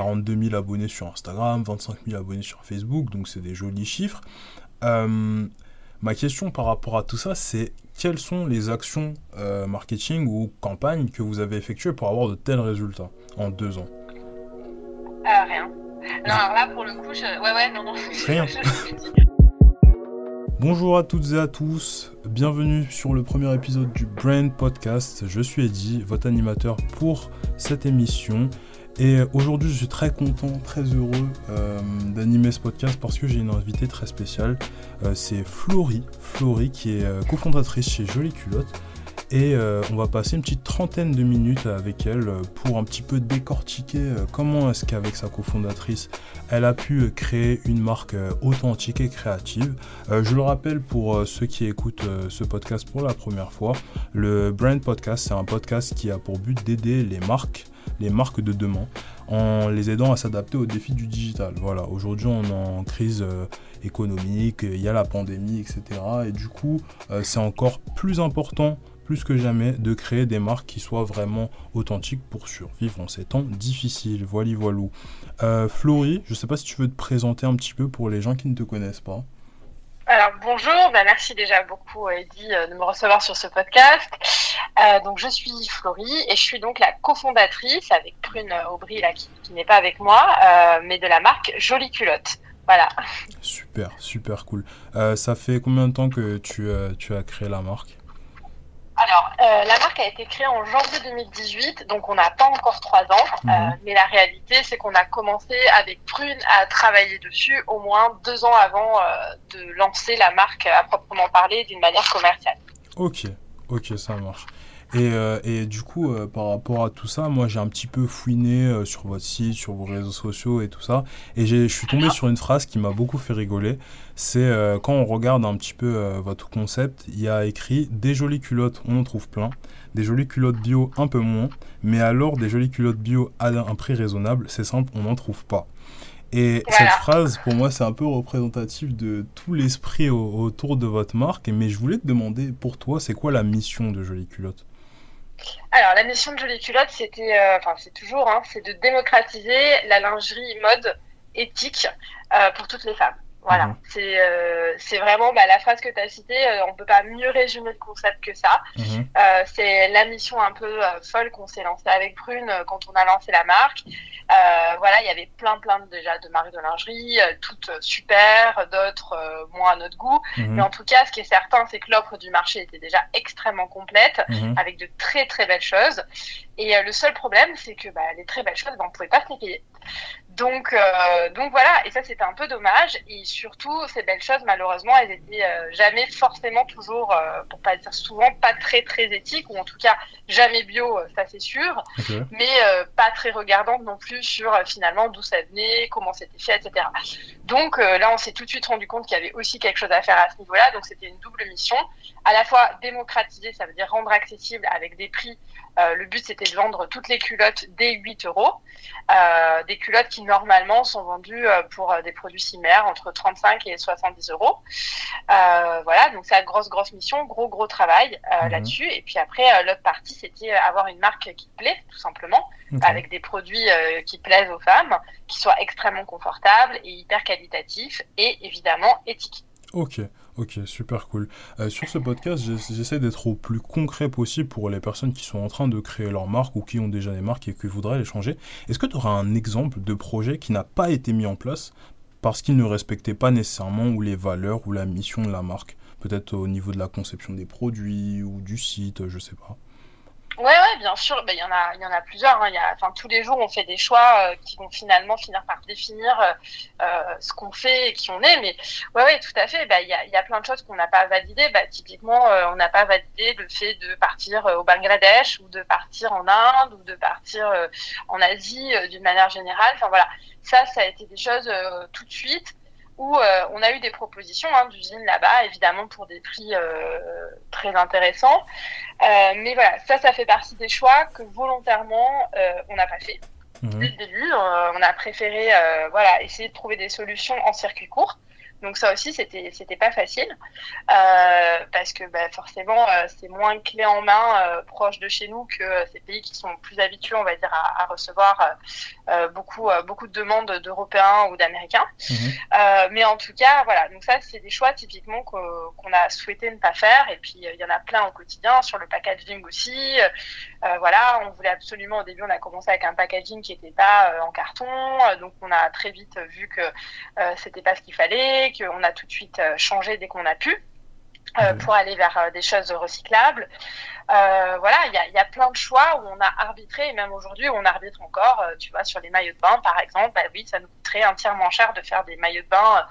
42 000 abonnés sur Instagram, 25 000 abonnés sur Facebook, donc c'est des jolis chiffres. Euh, ma question par rapport à tout ça, c'est quelles sont les actions euh, marketing ou campagnes que vous avez effectuées pour avoir de tels résultats en deux ans? Euh, Rien. Non, alors là, pour le coup, je... ouais, ouais, non, non. Rien. Bonjour à toutes et à tous, bienvenue sur le premier épisode du Brand Podcast. Je suis Eddy, votre animateur pour cette émission. Et aujourd'hui, je suis très content, très heureux euh, d'animer ce podcast parce que j'ai une invitée très spéciale. Euh, c'est Florie, Florie qui est euh, cofondatrice chez Jolie Culotte. Et on va passer une petite trentaine de minutes avec elle pour un petit peu décortiquer comment est-ce qu'avec sa cofondatrice, elle a pu créer une marque authentique et créative. je le rappelle pour ceux qui écoutent ce podcast pour la première fois, le Brand Podcast, c'est un podcast qui a pour but d'aider les marques les marques de demain en les aidant à s'adapter aux défis du digital. Voilà, aujourd'hui on est en crise euh, économique, il y a la pandémie, etc. Et du coup, euh, c'est encore plus important, plus que jamais, de créer des marques qui soient vraiment authentiques pour survivre en ces temps difficiles. Voilà, voilou. Euh, Florie, je ne sais pas si tu veux te présenter un petit peu pour les gens qui ne te connaissent pas. Alors bonjour, bah, merci déjà beaucoup Eddy euh, de me recevoir sur ce podcast. Euh, donc je suis Florie et je suis donc la cofondatrice avec Prune Aubry là, qui, n'est pas avec moi, euh, mais de la marque Jolie Culotte. Voilà. Super, super cool. ça fait combien de temps que tu, tu as créé la marque? Alors, euh, la marque a été créée en janvier 2018, donc on n'a pas encore trois ans, euh, mhm. mais la réalité, c'est qu'on a commencé avec Prune à travailler dessus au moins deux ans avant euh, de lancer la marque à proprement parler d'une manière commerciale. Ok, ok, ça marche. Et, euh, et, du coup, euh, par rapport à tout ça, moi j'ai un petit peu fouiné euh, sur votre site, sur vos réseaux sociaux et tout ça. Et je suis tombé sur une phrase qui m'a beaucoup fait rigoler. C'est quand on regarde un petit peu votre concept, il y a écrit Des jolies culottes, on en trouve plein. Des jolies culottes bio, un peu moins. Mais alors, des jolies culottes bio à un prix raisonnable, c'est simple, on n'en trouve pas. Et cette phrase, pour moi, c'est un peu représentatif de tout l'esprit autour de votre marque. Mais je voulais te demander, pour toi, c'est quoi la mission de Jolie Culotte alors, la mission de Jolie Culotte, c'était, euh, enfin, c'est toujours, hein, c'est de démocratiser la lingerie mode éthique euh, pour toutes les femmes. Voilà, mhm. c'est euh, c'est vraiment bah, la phrase que tu as citée, euh, on peut pas mieux résumer le concept que ça. Mhm. Euh, c'est la mission un peu euh, folle qu'on s'est lancée avec Prune euh, quand on a lancé la marque. voilà, il y avait plein plein de, déjà de marques de lingerie, toutes super, d'autres moins à notre goût. Mhm. Mais en tout cas, ce qui est certain, c'est que l'offre du marché était déjà extrêmement complète, avec de très très belles choses. Et le seul problème, c'est que bah, les très belles choses, bah, on pouvait pas se les payer. Donc, euh, donc voilà, et ça c'était un peu dommage. Et surtout, ces belles choses, malheureusement, elles étaient euh, jamais forcément toujours, euh, pour pas dire souvent, pas très très éthiques, ou en tout cas jamais bio, ça c'est sûr, mais pas très regardantes non plus sur finalement d'où ça venait, comment c'était fait, etc. Donc là, on s'est tout de suite rendu compte qu'il y avait aussi quelque chose à faire à ce niveau-là. Donc c'était une double mission, à la fois démocratiser, ça veut dire rendre accessible avec des prix euh, le but, c'était de vendre toutes les culottes dès 8 euros. Euh, des culottes qui, normalement, sont vendues euh, pour des produits similaires entre 35 et 70 euros. voilà, donc c'est une grosse, grosse mission, gros, gros travail mhm. là-dessus. Et puis après, l'autre partie, c'était avoir une marque qui plaît, tout simplement, avec des produits qui plaisent aux femmes, qui soient extrêmement confortables et hyper qualitatifs et évidemment éthiques. Ok. Ok, super cool. Euh, sur ce podcast, j'essaie d'être au plus concret possible pour les personnes qui sont en train de créer leur marque ou qui ont déjà des marques et qui voudraient les changer. Est-ce que tu auras un exemple de projet qui n'a pas été mis en place parce qu'il ne respectait pas nécessairement ou les valeurs ou la mission de la marque? Peut-être au niveau de la conception des produits ou du site, je sais pas. Ouais, ouais, bien sûr. Ben, il y en a, il y en a plusieurs. Hein. Y a, enfin, tous les jours, on fait des choix euh, qui vont finalement finir par définir euh, euh ce qu'on fait et qui on est. Mais ouais, ouais, tout à fait. Ben, il y, a, y a plein de choses qu'on n'a pas validées. Ben, typiquement, euh, on n'a pas validé le fait de partir au Bangladesh ou de partir en Inde ou de partir en Asie d'une manière générale. Enfin voilà, ça, ça a été des choses tout de suite où euh, on a eu des propositions hein, d'usines là-bas, évidemment pour des prix euh, très intéressants. Euh, mais voilà, ça, ça fait partie des choix que volontairement on n'a pas fait. Mhm. Dès le début, on a préféré voilà essayer de trouver des solutions en circuit court Donc ça aussi, c'était c'était pas facile euh, parce que bah, forcément, euh, c'est moins clé en main euh, proche de chez nous que ces pays qui sont plus habitués, on va dire, à, à recevoir beaucoup beaucoup de demandes d'Européens ou d'Américains. Mhm. mais en tout cas, voilà. Donc ça, c'est des choix typiquement qu'on a souhaité ne pas faire. Et puis il y en a plein au quotidien sur le packaging aussi. voilà, on voulait absolument au début, on a commencé avec un packaging qui n'était pas en carton, donc on a très vite vu que c'était pas ce qu'il fallait qu'on a tout de suite euh, changé dès qu'on a pu. Euh, pour aller vers euh, des choses recyclables. Voilà, il y a, y a, plein de choix où on a arbitré, et même aujourd'hui, on arbitre encore, tu vois, sur les maillots de bain, par exemple, bah oui, ça nous coûterait entièrement cher de faire des maillots de bain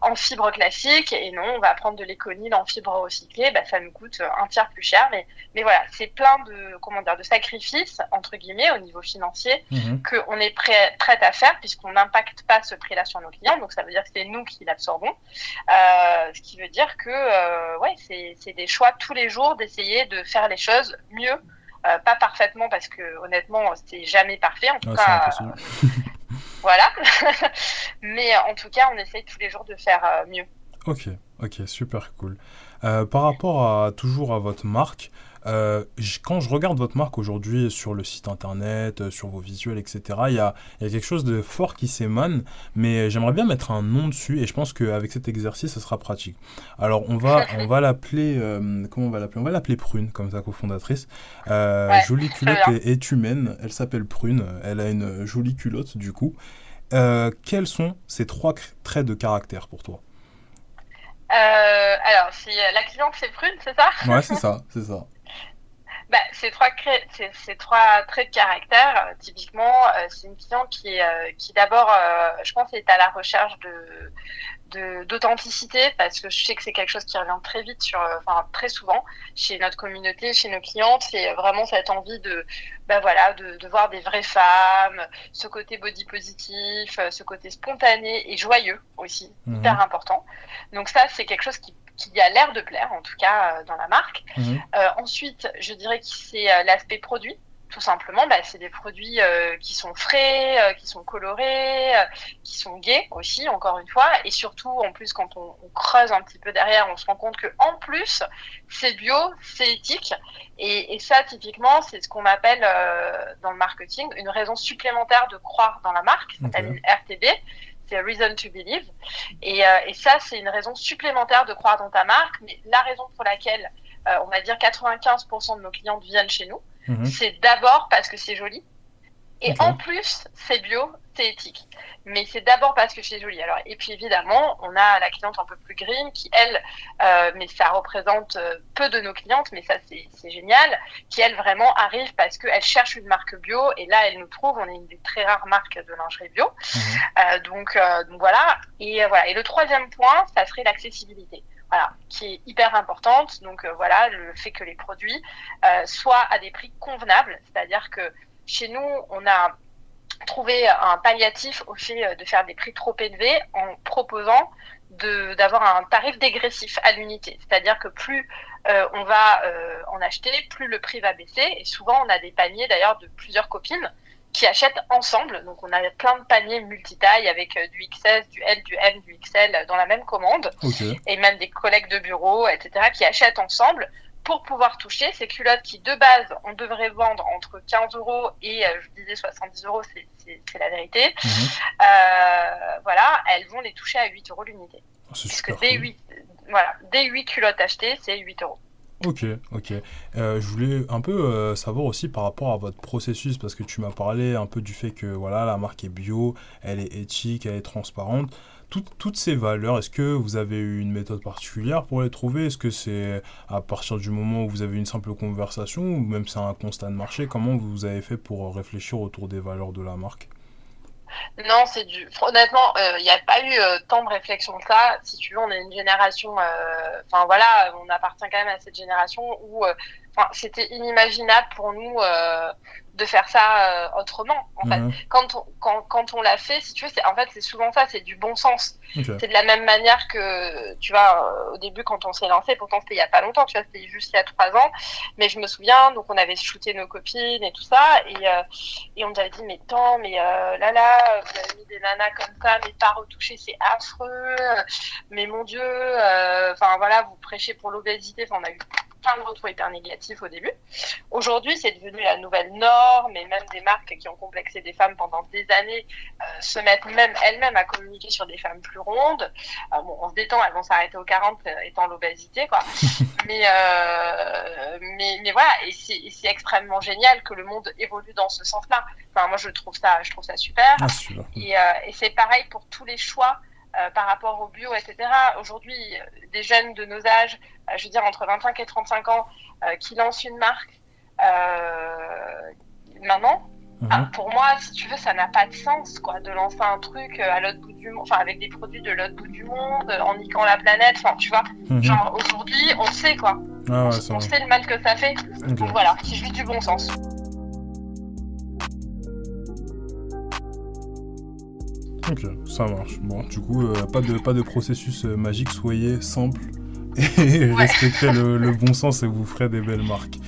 en fibre classique et non, on va prendre de l'éconil en fibre recyclée, bah, ça nous coûte un tiers plus cher. Mais, mais voilà, c'est plein de, comment dire, de sacrifices, entre guillemets, au niveau financier, mhm. qu'on est prêt, prêt à faire puisqu'on n'impacte pas ce prix-là sur nos clients. Donc ça veut dire que c'est nous qui l'absorbons. Euh, ce qui veut dire que euh, ouais, c'est des choix tous les jours d'essayer de faire les choses mieux. Euh, pas parfaitement parce que honnêtement c'est jamais parfait en tout cas voilà. Mais en tout cas, on essaye tous les jours de faire euh, mieux. Ok, ok, super cool. Euh, par rapport à toujours à votre marque, euh, quand je regarde votre marque aujourd'hui sur le site internet, euh, sur vos visuels, etc., il y a, y a, quelque chose de fort qui s'émane, mais j'aimerais bien mettre un nom dessus et je pense qu'avec cet exercice, ce sera pratique. Alors, on va, on va l'appeler, euh, comment on va l'appeler? On va l'appeler Prune, comme sa cofondatrice. jolie culotte est, est, humaine, elle s'appelle Prune, elle a une jolie culotte du coup. quels sont ces trois traits de caractère pour toi? Alors, si la cliente c'est prune, c'est ça? Ouais, c'est ça, c'est ça bah, ces trois, ces trois traits de caractère, euh, typiquement, euh, c'est une cliente qui, euh, qui d'abord, je pense, est à la recherche de d'authenticité parce que je sais que c'est quelque chose qui revient très vite sur enfin très souvent chez notre communauté chez nos clientes c'est vraiment cette envie de bah voilà de, de, voir des vraies femmes ce côté body positif ce côté spontané et joyeux aussi mhm. hyper important donc ça c'est quelque chose qui qui a l'air de plaire, en tout cas euh, dans la marque. Mhm. Euh, ensuite, je dirais que c'est euh, l'aspect produit. Tout simplement, bah, c'est des produits qui sont frais, qui sont colorés, qui sont gays aussi, encore une fois. Et surtout, en plus, quand on, creuse un petit peu derrière, on se rend compte que en plus, c'est bio, c'est éthique. Et, et, ça, typiquement, c'est ce qu'on appelle dans le marketing une raison supplémentaire de croire dans la marque, c'est-à-dire RTB c'est reason to believe. Et, euh, et ça, c'est une raison supplémentaire de croire dans ta marque. Mais la raison pour laquelle, euh, on va dire 95% de nos clients viennent chez nous, mhm. c'est d'abord parce que c'est joli. Et en plus, c'est bio, c'est éthique. Mais c'est d'abord parce que c'est joli. Alors, et puis évidemment, on a la cliente un peu plus green qui, elle, euh, mais ça représente euh, peu de nos clientes, mais ça c'est génial, qui elle vraiment arrive parce qu'elle cherche une marque bio et là elle nous trouve. On est une des très rares marques de lingerie bio. Mhm. Euh, donc, euh, donc voilà. Et voilà. Et le troisième point, ça serait l'accessibilité. Voilà, qui est hyper importante. Donc voilà, le fait que les produits soient à des prix convenables, c'est-à-dire que chez nous, on a trouvé un palliatif au fait euh, de faire des prix trop élevés en proposant d'avoir un tarif dégressif à l'unité. C'est-à-dire que plus euh, on va euh, en acheter, plus le prix va baisser. Et souvent, on a des paniers d'ailleurs de plusieurs copines qui achètent ensemble. Donc, on a plein de paniers multitailles avec du XS, du L, du M, du XL dans la même commande. Et même des collègues de bureau, etc., qui achètent ensemble pour pouvoir toucher ces culottes qui, de base, on devrait vendre entre 15 euros et, euh, je disais, 70 euros, c'est la vérité. Mhm. Euh, voilà, elles vont les toucher à 8 euros l'unité. Oh, Parce que dès 8, voilà, dès 8 culottes achetées, c'est 8 euros. Ok, ok. Euh, je voulais un peu savoir aussi par rapport à votre processus, parce que tu m'as parlé un peu du fait que voilà, la marque est bio, elle est éthique, elle est transparente toutes ces valeurs, est-ce que vous avez eu une méthode particulière pour les trouver? Est-ce que c'est à partir du moment où vous avez une simple conversation ou même c'est un constat de marché? Comment vous avez fait pour réfléchir autour des valeurs de la marque? Non, c'est du. Honnêtement, il euh, n'y a pas eu euh, tant de réflexion que ça. Si tu veux, on est une génération. Euh, enfin voilà, on appartient quand même à cette génération où c'était inimaginable pour nous de faire ça euh, autrement. En fait, mhm. quand on, quand, quand on l'a fait, si tu veux, c'est en fait c'est souvent ça, c'est du bon sens. C'est de la même manière que tu vois euh, au début quand on s'est lancé, pourtant c'était il y a pas longtemps, tu vois, c'était juste il y a trois ans, mais je me souviens donc on avait shooté nos copines et tout ça et euh, et on nous avait dit mais tant mais là là vous avez mis des nanas comme ça mais pas retouchées c'est affreux, mais mon dieu, enfin voilà vous prêchez pour l'obésité, enfin on a eu plein de retours hyper négatifs au début. Aujourd'hui, c'est devenu la nouvelle norme et même des marques qui ont complexé des femmes pendant des années euh, se mettent même elles-mêmes à communiquer sur des femmes plus rondes. Euh, bon, on se détend, elles vont s'arrêter aux 40 euh, étant l'obésité, quoi. mais, mais, mais voilà, et c'est extrêmement génial que le monde évolue dans ce sens-là. Enfin, moi, je trouve ça, je trouve ça super. Ah, et, et c'est pareil pour tous les choix euh, par rapport au bio, etc. Aujourd'hui, des jeunes de nos âges, euh, je veux dire entre 25 et 35 ans, qui lancent une marque maintenant, mhm. ah, pour moi, si tu veux, ça n'a pas de sens, quoi, de lancer un truc à l'autre bout du monde, enfin, avec des produits de l'autre bout du monde, en niquant la planète, enfin, tu vois. Mhm. Genre, aujourd'hui, on sait, quoi. Ah on, sait le mal que ça fait. Donc voilà, qui joue du bon sens. Ok, ça marche. Bon, du coup, euh, pas, de, pas de processus euh, magique, soyez simple et respectez le, bon sens et vous ferez des belles marques.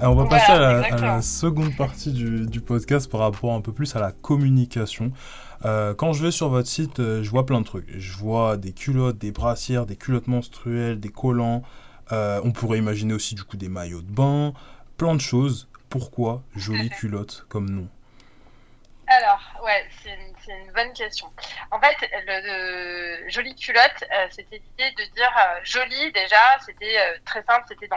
on va passer à la, seconde partie du, podcast par rapport un peu plus à la communication. Euh, quand je vais sur votre site, je vois plein de trucs. Je vois des culottes, des brassières, des culottes menstruelles, des collants. on pourrait imaginer aussi du coup des maillots de bain, plein de choses. Pourquoi jolie culotte comme nom? Alors, ouais, c'est une c'est une bonne question. En fait, le, jolie culotte, euh, c'était l'idée de dire euh, jolie déjà, c'était euh, très simple, c'était dans,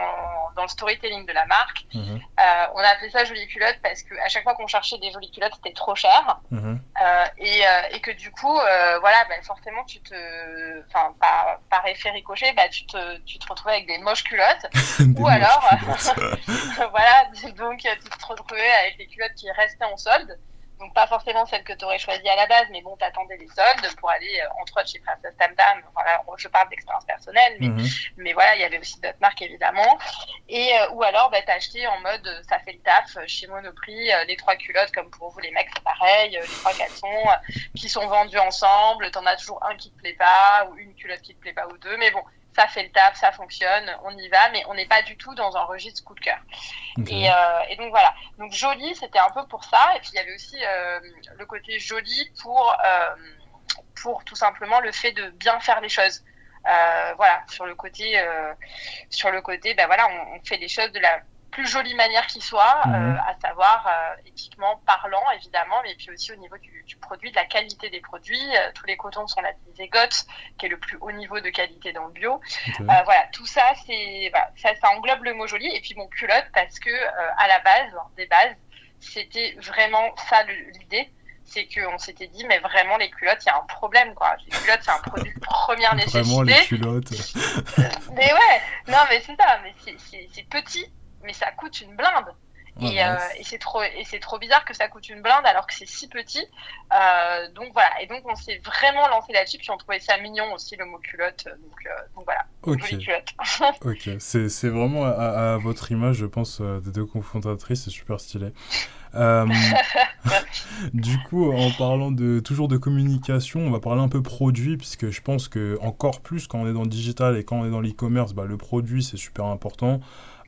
dans, le storytelling de la marque. Mhm. on a appelé ça jolie culotte parce qu'à chaque fois qu'on cherchait des jolies culottes, c'était trop cher. Mhm. Et, et, que du coup, voilà, bah, forcément, tu te, enfin, par, par effet ricochet, bah, tu, te, tu te retrouvais avec des moches culottes. ou alors, voilà, donc tu te retrouvais avec des culottes qui restaient en solde. Donc pas forcément celle que tu aurais choisie à la base, mais bon, t'attendais les soldes pour aller, euh, entre autres, chez Princess Tam Tam. Voilà, je parle d'expérience personnelle, mais, mhm. mais voilà, il y avait aussi d'autres marques, évidemment. Et, euh, ou alors, bah, t'as acheté en mode, euh, ça fait le taf, chez Monoprix, les trois culottes, comme pour vous les mecs, c'est pareil, les trois caleçons, qui sont vendus ensemble, t'en as toujours un qui te plaît pas, ou une culotte qui te plaît pas, ou deux, mais bon, ça fait le taf, ça fonctionne, on y va, mais on n'est pas du tout dans un registre coup de cœur. Et, euh, et, donc voilà. Donc joli, c'était un peu pour ça. Et puis il y avait aussi euh, le côté joli pour euh, pour tout simplement le fait de bien faire les choses. Voilà, sur le côté sur le côté, ben voilà, on, on fait les choses de la plus jolie manière qui soit, mhm. euh, à savoir euh, éthiquement parlant évidemment, mais puis aussi au niveau du, produit, de la qualité des produits. Euh, tous les cotons sont labellisés GOTS, qui est le plus haut niveau de qualité dans le bio. voilà, tout ça, c'est ça, ça englobe le mot joli. Et puis mon culotte, parce que à la base, des bases, c'était vraiment ça l'idée c'est qu'on s'était dit, mais vraiment, les culottes, il y a un problème, quoi. Les culottes, c'est un produit de première nécessité. Vraiment, les culottes. mais ouais, non, mais c'est ça, mais c'est petit, mais ça coûte une blinde. et, euh, et c'est trop et c'est trop bizarre que ça coûte une blinde alors que c'est si petit. Euh, donc voilà. Et donc on s'est vraiment lancé là-dessus puis on trouvait ça mignon aussi le mot culotte. Donc, euh, donc voilà. Ok. ok. C'est c'est vraiment à, votre image je pense des deux confrontatrices c'est super stylé. du coup, en parlant de toujours de communication, on va parler un peu produit, puisque je pense que encore plus quand on est dans le digital et quand on est dans l'e-commerce, bah, le produit c'est super important.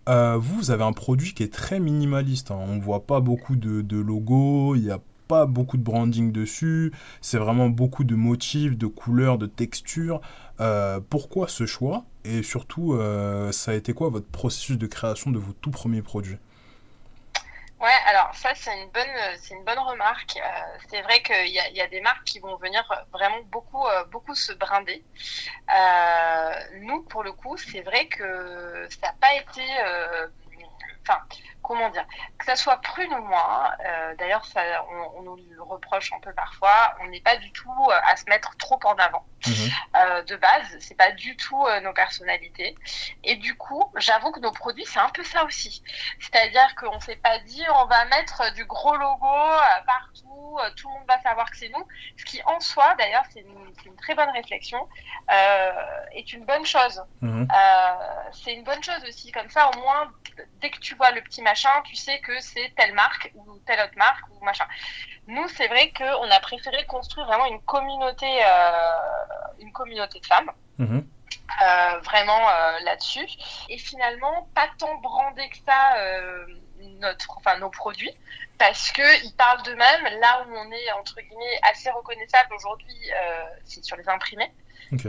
Euh, vous, avez un produit qui est très minimaliste. Hein. On ne voit pas beaucoup de, de logos, il n'y a pas beaucoup de branding dessus. C'est vraiment beaucoup de motifs, de couleurs, de textures. Euh, pourquoi ce choix? Et surtout, euh, ça a été quoi votre processus de création de vos tout premiers produits? Ouais, alors ça c'est une bonne, c'est une bonne remarque. Euh, c'est vrai qu'il y a, y a, des marques qui vont venir vraiment beaucoup, euh, beaucoup se brinder. Euh, nous, pour le coup, c'est vrai que ça n'a pas été, enfin, comment dire, que ça soit prune ou moins. Euh, d'ailleurs, ça, on, nous le reproche un peu parfois. On n'est pas du tout euh, à se mettre trop en avant. Mhm. Euh, de base, c'est pas du tout nos personnalités. Et du coup, j'avoue que nos produits, c'est un peu ça aussi. C'est-à-dire qu'on s'est pas dit, on va mettre du gros logo partout, tout le monde va savoir que c'est nous. Ce qui, en soi, d'ailleurs, c'est une, une, très bonne réflexion, est une bonne chose. Mhm. c'est une bonne chose aussi. Comme ça, au moins, dès que tu vois le petit machin, tu sais que c'est telle marque ou telle autre marque ou machin. Nous, c'est vrai qu'on a préféré construire vraiment une communauté, une communauté de femmes. Mhm. vraiment là-dessus. Et finalement, pas tant brandé que ça notre, enfin, nos produits parce qu'ils parlent d'eux-mêmes. Là où on est, entre guillemets, assez reconnaissable aujourd'hui, euh, c'est sur les imprimés.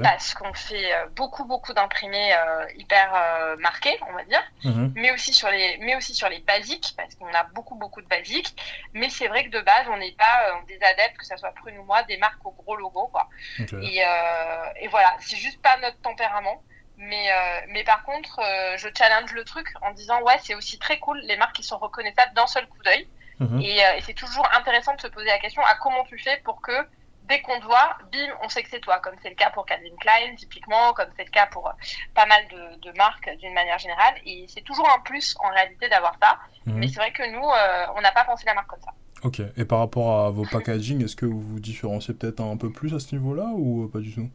Parce qu'on fait euh, beaucoup, beaucoup d'imprimés euh, hyper marqués, on va dire. Mhm. Mais, aussi sur les, mais aussi sur les basiques, parce qu'on a beaucoup, beaucoup de basiques. Mais c'est vrai que de base, on n'est pas des adeptes, que ce soit Prune ou moi, des marques au gros logo. Quoi. Et, et voilà, c'est juste pas notre tempérament. Mais, euh, mais par contre, euh, je challenge le truc en disant ouais, c'est aussi très cool les marques qui sont reconnaissables d'un seul coup d'œil. Mhm. Et, euh, et c'est toujours intéressant de se poser la question à comment tu fais pour que dès qu'on te voit, bim, on sait que c'est toi, comme c'est le cas pour Calvin Klein, typiquement, comme c'est le cas pour pas mal de, de marques d'une manière générale. Et c'est toujours un plus en réalité d'avoir ça. Mhm. Mais c'est vrai que nous, on n'a pas pensé la marque comme ça. Ok. Et par rapport à vos packaging, est-ce que vous vous différenciez peut-être un peu plus à ce niveau-là ou pas du tout?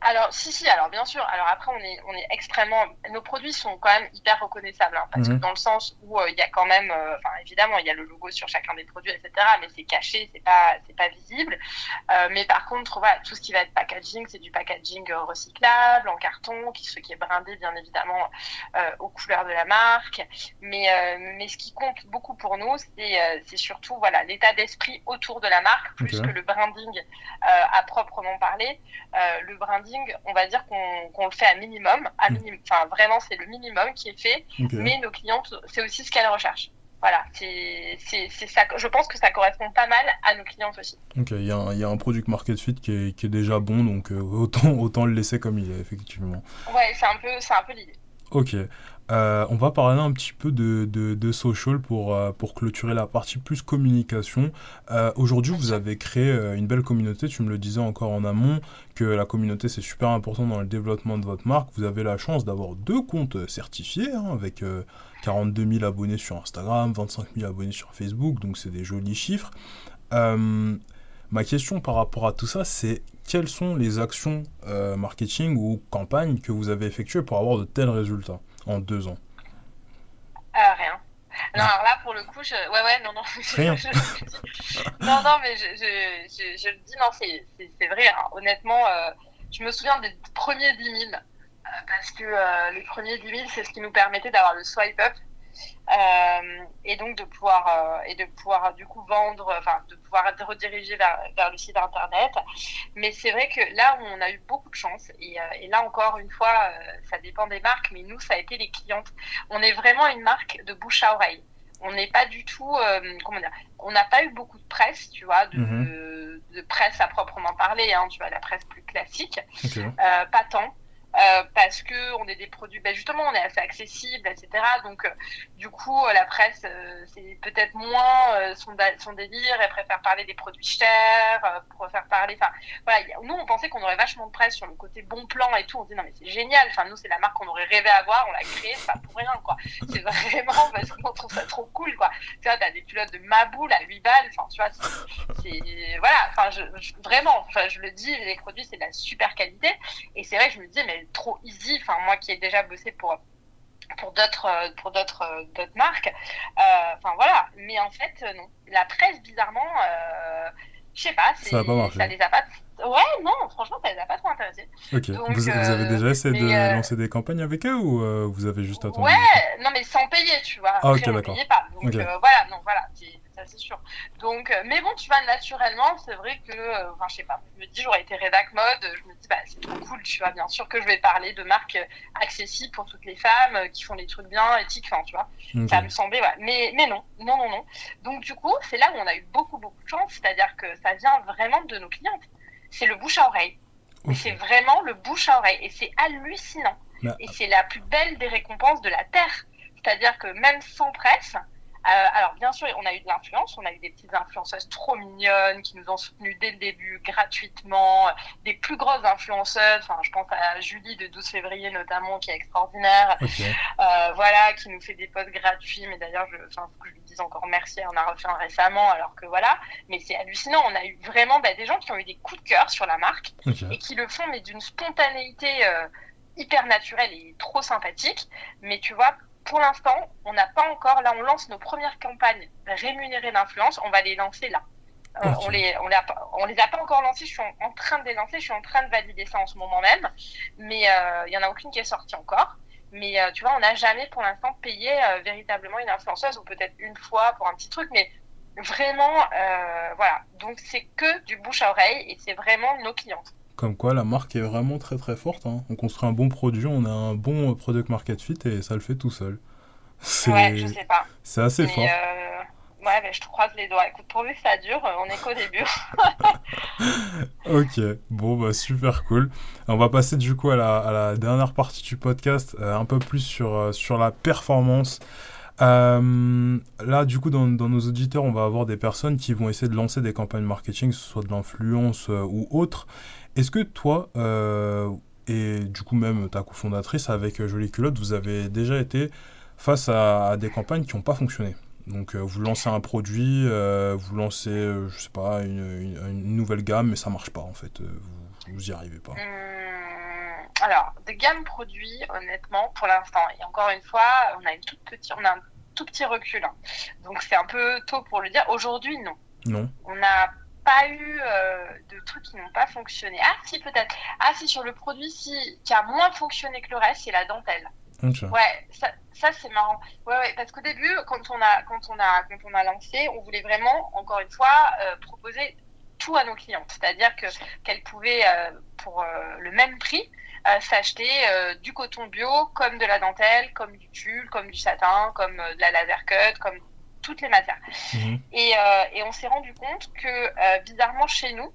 Alors, si, si, alors bien sûr. Alors après, on est, on est extrêmement. Nos produits sont quand même hyper reconnaissables, hein, parce que mhm. dans le sens où euh, il y a quand même. Euh, enfin, évidemment, il y a le logo sur chacun des produits, etc. Mais c'est caché, c'est pas, c'est pas visible. Euh, mais par contre, voilà, tout ce qui va être packaging, c'est du packaging recyclable, en carton, qui, ce qui est brindé, bien évidemment, aux couleurs de la marque. Mais, mais ce qui compte beaucoup pour nous, c'est, c'est surtout voilà l'état d'esprit autour de la marque, plus que le branding à proprement parler. le branding on va dire qu'on le fait à minimum. À mm. Enfin, vraiment, c'est le minimum qui est fait. Mais nos clientes, c'est aussi ce qu'elles recherchent. Voilà, c'est ça. Je pense que ça correspond pas mal à nos clientes aussi. Ok, il y, a un product market fit qui est, qui est déjà bon, donc euh, autant, autant le laisser comme il est, effectivement. Ouais, c'est un peu, un peu l'idée. Ok. Euh, on va parler un petit peu de, de, social pour, euh, pour clôturer la partie plus communication. Euh, aujourd'hui, vous avez créé une belle communauté, tu me le disais encore en amont, que la communauté c'est super important dans le développement de votre marque. Vous avez la chance d'avoir deux comptes certifiés, hein, avec 42 000 abonnés sur Instagram, 25 000 abonnés sur Facebook, donc c'est des jolis chiffres. ma question par rapport à tout ça, c'est quelles sont les actions marketing ou campagnes que vous avez effectuées pour avoir de tels résultats en deux ans? Euh, Rien. Non, alors là, pour le coup, je... ouais, ouais, non, non. Rien. non, non, mais je, je, je, le dis, non, c'est vrai. Hein. Honnêtement, euh, je me souviens des premiers 10 000. Euh, parce que les premiers 10 000, c'est ce qui nous permettait d'avoir le swipe up euh, et donc de pouvoir euh, et de pouvoir du coup vendre, enfin de pouvoir être redirigé vers, vers le site internet. Mais c'est vrai que là on a eu beaucoup de chance et, euh, et là encore une fois, ça dépend des marques, mais nous ça a été les clientes. On est vraiment une marque de bouche à oreille. On n'est pas du tout, comment dire, on n'a pas eu beaucoup de presse, tu vois, de, mhm. de, presse à proprement parler, hein, tu vois, la presse plus classique, pas tant. Euh, parce que on est des produits, ben justement, on est assez accessible, etc. Donc, euh, du coup, euh, la presse, c'est peut-être moins son, son, délire. Elle préfère parler des produits chers, faire parler. Enfin, voilà. Nous, on pensait qu'on aurait vachement de presse sur le côté bon plan et tout. On dit non, mais c'est génial. Enfin, nous, c'est la marque qu'on aurait rêvé avoir. On l'a créée, c'est pas pour rien, quoi. C'est vraiment parce qu'on trouve ça trop cool, quoi. Tu vois, t'as des culottes de Maboule à 8 balles. Enfin, tu vois, c'est voilà. Enfin, je, vraiment, enfin, je le dis, les produits, c'est de la super qualité. Et c'est vrai que je me dis, mais trop easy. Enfin, moi qui ai déjà bossé pour pour d'autres pour d'autres d'autres marques. Euh, enfin voilà. Mais en fait, non. La presse, bizarrement, euh, je sais pas, ça, a ça les a pas. Ouais, non, franchement, ça les a pas trop intéressés. Ok. vous, avez déjà essayé de lancer des campagnes avec eux ou vous avez juste attendu? Ouais, non, mais sans payer, tu vois. Ah, ok, d'accord. pas. Donc voilà, non, voilà ça c'est sûr. Donc, euh, mais bon, tu vas naturellement, c'est vrai que, euh, enfin, je sais pas, je me dis, j'aurais été rédac mode, je me dis, bah, c'est trop cool, tu vois, bien sûr que je vais parler de marques accessibles pour toutes les femmes, euh, qui font des trucs bien, éthiques, enfin, tu vois, ça me semblait, ouais. Mais, mais non, non, non, non. Donc, du coup, c'est là où on a eu beaucoup, beaucoup de chance, c'est-à-dire que ça vient vraiment de nos clientes. C'est le bouche à oreille. C'est vraiment le bouche à oreille. Et c'est hallucinant. Bah. Et c'est la plus belle des récompenses de la Terre. C'est-à-dire que même sans presse, euh, alors, bien sûr, on a eu de l'influence. On a eu des petites influenceuses trop mignonnes qui nous ont soutenues dès le début, gratuitement. Des plus grosses influenceuses. Enfin, je pense à Julie de 12 février, notamment, qui est extraordinaire. Euh, voilà, qui nous fait des posts gratuits. Mais d'ailleurs, je, enfin, que je lui dise encore merci. On a refait un récemment, alors que voilà. Mais c'est hallucinant. On a eu vraiment bah, des gens qui ont eu des coups de cœur sur la marque et qui le font, mais d'une spontanéité euh, hyper naturelle et trop sympathique. Mais tu vois, pour l'instant, on n'a pas encore, là on lance nos premières campagnes rémunérées d'influence, on va les lancer là. Euh, on les on les, a, on les a pas encore lancées, je suis en, train de les lancer, je suis en train de valider ça en ce moment même, mais il euh, y en a aucune qui est sortie encore. Mais euh, tu vois, on n'a jamais pour l'instant payé véritablement une influenceuse ou peut-être une fois pour un petit truc, mais vraiment, voilà. Donc c'est que du bouche à oreille et c'est vraiment nos clientes. Comme quoi, la marque est vraiment très très forte. Hein. On construit un bon produit, on a un bon product market fit et ça le fait tout seul. Ouais, je sais pas. C'est assez fort. Ouais, mais je te croise les doigts. Écoute, pourvu que ça dure, on est qu'au début. ok, bon, bah super cool. On va passer du coup à la, à la dernière partie du podcast, euh, un peu plus sur, euh, sur la performance. Euh, là, du coup, dans, dans, nos auditeurs, on va avoir des personnes qui vont essayer de lancer des campagnes marketing, que ce soit de l'influence ou autre. Est-ce que toi, et du coup même ta cofondatrice avec Jolie Culotte, vous avez déjà été face à des campagnes qui n'ont pas fonctionné? Donc euh, vous lancez un produit, euh, vous lancez, euh, je sais pas, une, une, nouvelle gamme, mais ça marche pas en fait. vous, vous y arrivez pas. Alors, de gamme produits, honnêtement, pour l'instant, et encore une fois, on a une toute petite, on a un tout petit recul. Hein. Donc c'est un peu tôt pour le dire. Aujourd'hui, non. Non. On n'a pas eu de trucs qui n'ont pas fonctionné. Ah si peut-être. Ah si sur le produit si, qui a moins fonctionné que le reste, c'est la dentelle. Ouais, ça, ça c'est marrant. Ouais, ouais, parce qu'au début, quand on a, quand on a, quand on a lancé, on voulait vraiment, encore une fois, euh, proposer tout à nos clientes. C'est-à-dire que qu'elles pouvaient, euh, pour euh, le même prix, s'acheter du coton bio, comme de la dentelle, comme du tulle, comme du satin, comme de la laser cut, comme toutes les matières. Mhm. Et, et, on s'est rendu compte que bizarrement chez nous,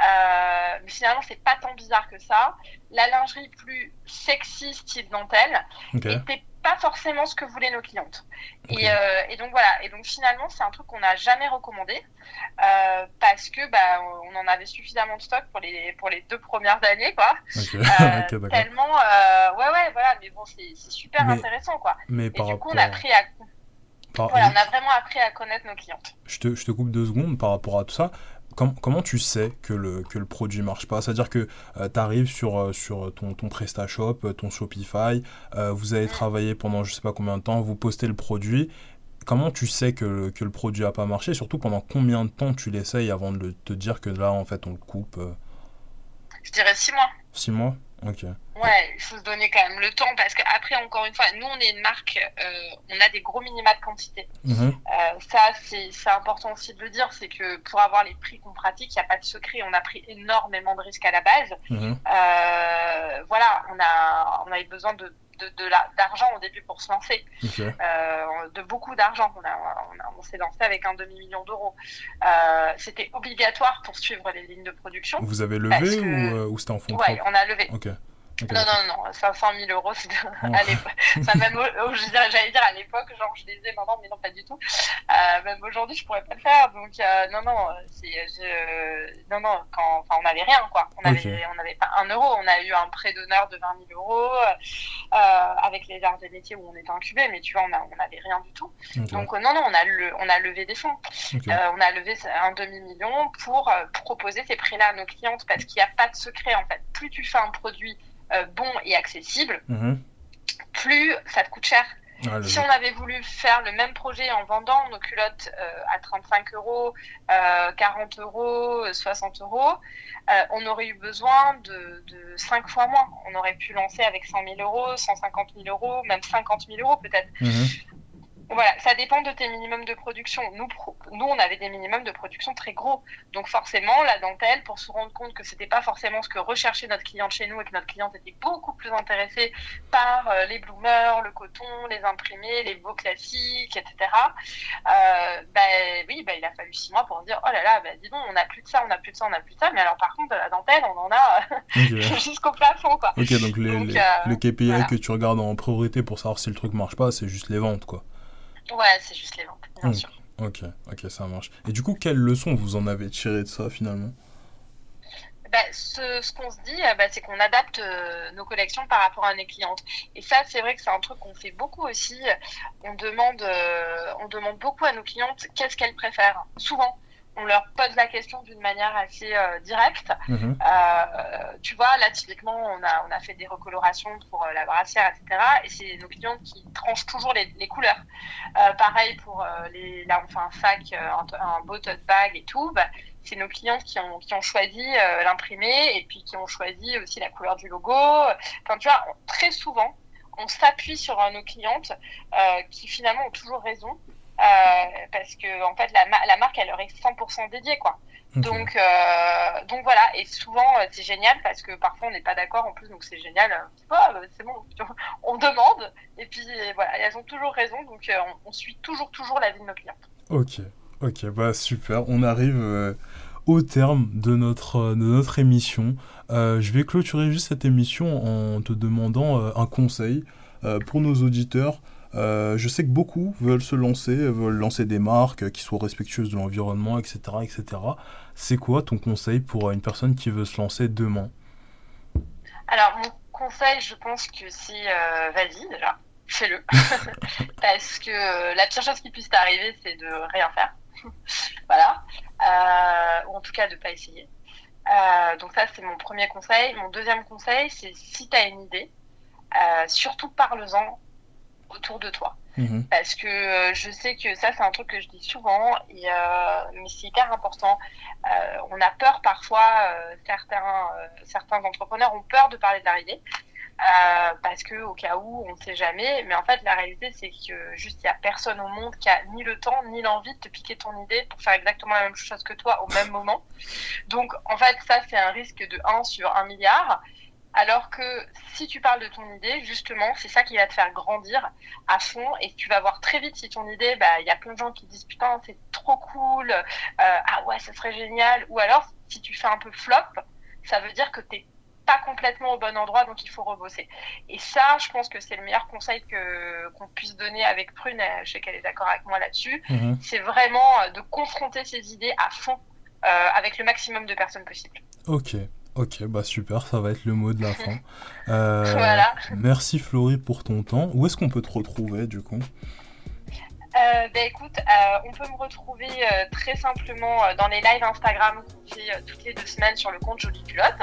euh, mais finalement, c'est pas tant bizarre que ça. La lingerie plus sexy, style dentelle, n'était pas forcément ce que voulaient nos clientes. Et, euh, et, donc voilà. Et donc finalement, c'est un truc qu'on n'a jamais recommandé euh, parce que bah, on en avait suffisamment de stock pour les pour les deux premières années, quoi. Euh, tellement, euh, ouais, ouais, voilà. Mais bon, c'est super intéressant, quoi. Mais et par du coup, on a appris à voilà, on a vraiment appris à connaître nos clientes. Je te, je te coupe deux secondes par rapport à tout ça comment tu sais que le, que le produit marche pas? C'est-à-dire que euh, tu arrives sur, euh, sur ton, ton PrestaShop, euh, ton Shopify, vous avez travaillé pendant je sais pas combien de temps, vous postez le produit. Comment tu sais que le, que le produit a pas marché? Surtout pendant combien de temps tu l'essayes avant de te dire que là, en fait, on le coupe Je dirais six mois. Six mois? Ouais, il faut se donner quand même le temps parce qu'après, encore une fois, nous, on est une marque, euh, on a des gros minima de quantité. Mhm. Euh, ça, c'est important aussi de le dire, c'est que pour avoir les prix qu'on pratique, il n'y a pas de secret. On a pris énormément de risques à la base. Mhm. Euh, voilà, on a, on avait besoin de d'argent au début pour se lancer, de beaucoup d'argent. On, on, s'est lancé avec un demi-million d'euros. C'était obligatoire pour suivre les lignes de production. Vous avez levé ou, c'était en fonds Ouais, on a levé. Non, non, non, 500 000 euros, c'est à l'époque. même, j'allais dire à l'époque, genre, je disais, non, non, mais non, pas du tout. Euh, même aujourd'hui, je pourrais pas le faire. Donc, euh, non, non, non, non, quand, enfin, on n'avait rien, quoi. On n'avait on avait pas un euro. On a eu un prêt d'honneur de 20 000 euros euh, avec les arts des métiers où on était incubé, mais tu vois, on n'avait rien du tout. Donc, non, non, on a, le, on a levé des fonds. on a levé un demi-million pour proposer ces prix-là à nos clientes parce qu'il n'y a pas de secret, en fait. Plus tu fais un produit euh, bon et accessible, mhm. plus ça te coûte cher. Ah, si on avait voulu faire le même projet en vendant nos culottes euh, à 35 euros, 40 euh, euros, 60 euros, on aurait eu besoin de, de 5 fois moins. On aurait pu lancer avec 100 000 euros, 150 000 euros, même 50 000 euros peut-être. Mhm. Voilà, ça dépend de tes minimums de production. Nous, nous, on avait des minimums de production très gros. Donc forcément, la dentelle, pour se rendre compte que c'était pas forcément ce que recherchait notre cliente chez nous et que notre cliente était beaucoup plus intéressée par euh, les bloomers, le coton, les imprimés, les beaux classiques, etc. Euh, ben oui, ben, il a fallu six mois pour dire, oh là là, ben dis donc, on a plus de ça, on a plus de ça, on a plus de ça. Mais alors par contre, la dentelle, on en a jusqu'au plafond, quoi. Ok, donc, les, euh, le KPI que tu regardes en priorité pour savoir si le truc marche pas, c'est juste les ventes, quoi. Ouais, c'est juste les ventes, bien sûr. Ok, ok, ça marche. Et du coup, quelle leçon vous en avez tiré de ça finalement? Bah, ce, ce qu'on se dit, bah, c'est qu'on adapte euh, nos collections par rapport à nos clientes. Et ça, c'est vrai que c'est un truc qu'on fait beaucoup aussi. On demande, euh, on demande beaucoup à nos clientes qu'est-ce qu'elles préfèrent. Souvent, on leur pose la question d'une manière assez euh, directe. Mhm. Euh, tu vois, là, typiquement, on a, on a fait des recolorations pour euh, la brassière, etc. Et c'est nos clients qui tranchent toujours les, les couleurs. pareil pour les, là, on fait un sac, un, un beau tote bag et tout. Bah, c'est nos clients qui ont, qui ont choisi l'imprimé et puis qui ont choisi aussi la couleur du logo. Enfin, tu vois, très souvent, on s'appuie sur nos clientes qui finalement ont toujours raison euh, parce que en fait la, la, marque elle leur est 100% dédiée quoi. Donc euh, donc voilà. Et souvent euh, c'est génial parce que parfois on n'est pas d'accord en plus. Donc c'est génial. Oh, c'est bon. On demande. Et puis voilà. Elles ont toujours raison. Donc on, suit toujours toujours la vie de nos clients. Ok. Ok. Bah super. On arrive au terme de notre, de notre émission. je vais clôturer juste cette émission en te demandant un conseil pour nos auditeurs euh, je sais que beaucoup veulent se lancer, veulent lancer des marques qui soient respectueuses de l'environnement, etc., etc. C'est quoi ton conseil pour une personne qui veut se lancer demain? Alors, mon conseil, je pense que c'est euh, vas-y déjà, fais-le. Parce que euh, la pire chose qui puisse t'arriver, c'est de rien faire. voilà. ou en tout cas, de ne pas essayer. donc ça, c'est mon premier conseil. Mon deuxième conseil, c'est si tu as une idée, surtout parle-en autour de toi. Mhm. Parce que euh, je sais que ça, c'est un truc que je dis souvent, et, euh, mais c'est hyper important. Euh, on a peur parfois, certains, certains entrepreneurs ont peur de parler de l'arrivée. parce que au cas où on ne sait jamais mais en fait la réalité c'est que juste il y a personne au monde qui a ni le temps ni l'envie de te piquer ton idée pour faire exactement la même chose que toi au même moment donc en fait ça c'est un risque de 1 sur 1 milliard alors que si tu parles de ton idée, justement, c'est ça qui va te faire grandir à fond et tu vas voir très vite si ton idée, bah, il y a plein de gens qui disent putain, c'est trop cool, euh, ah ouais, ça serait génial. Ou alors, si tu fais un peu flop, ça veut dire que t'es pas complètement au bon endroit, donc il faut rebosser. Et ça, je pense que c'est le meilleur conseil que qu'on puisse donner avec Prune. Je sais qu'elle est d'accord avec moi là-dessus. Mhm. C'est vraiment euh, de confronter ses idées à fond euh, avec le maximum de personnes possible. Ok. Ok, bah super, ça va être le mot de la fin. Euh, voilà. Merci Florie pour ton temps. Où est-ce qu'on peut te retrouver du coup? Euh, bah, écoute, euh, on peut me retrouver euh, très simplement dans les lives Instagram qu'on fait toutes les deux semaines sur le compte Jolie Culotte,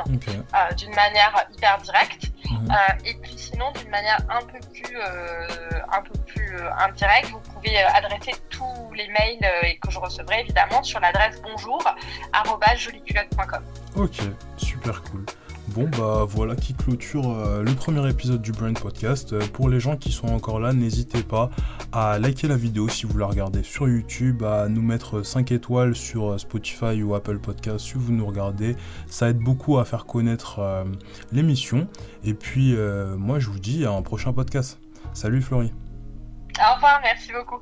d'une manière hyper directe. Mhm. et puis sinon, d'une manière un peu plus, un peu plus indirecte, vous pouvez adresser tous les mails que je recevrai évidemment sur l'adresse bonjour@jolieculotte.com. Ok, super cool. Bon bah voilà qui clôture euh, le premier épisode du Brain Podcast. Euh, pour les gens qui sont encore là, n'hésitez pas à liker la vidéo si vous la regardez sur YouTube, à nous mettre 5 étoiles sur euh, Spotify ou Apple Podcast si vous nous regardez. Ça aide beaucoup à faire connaître l'émission. Et puis moi je vous dis à un prochain podcast. Salut Florie. Au revoir, merci beaucoup.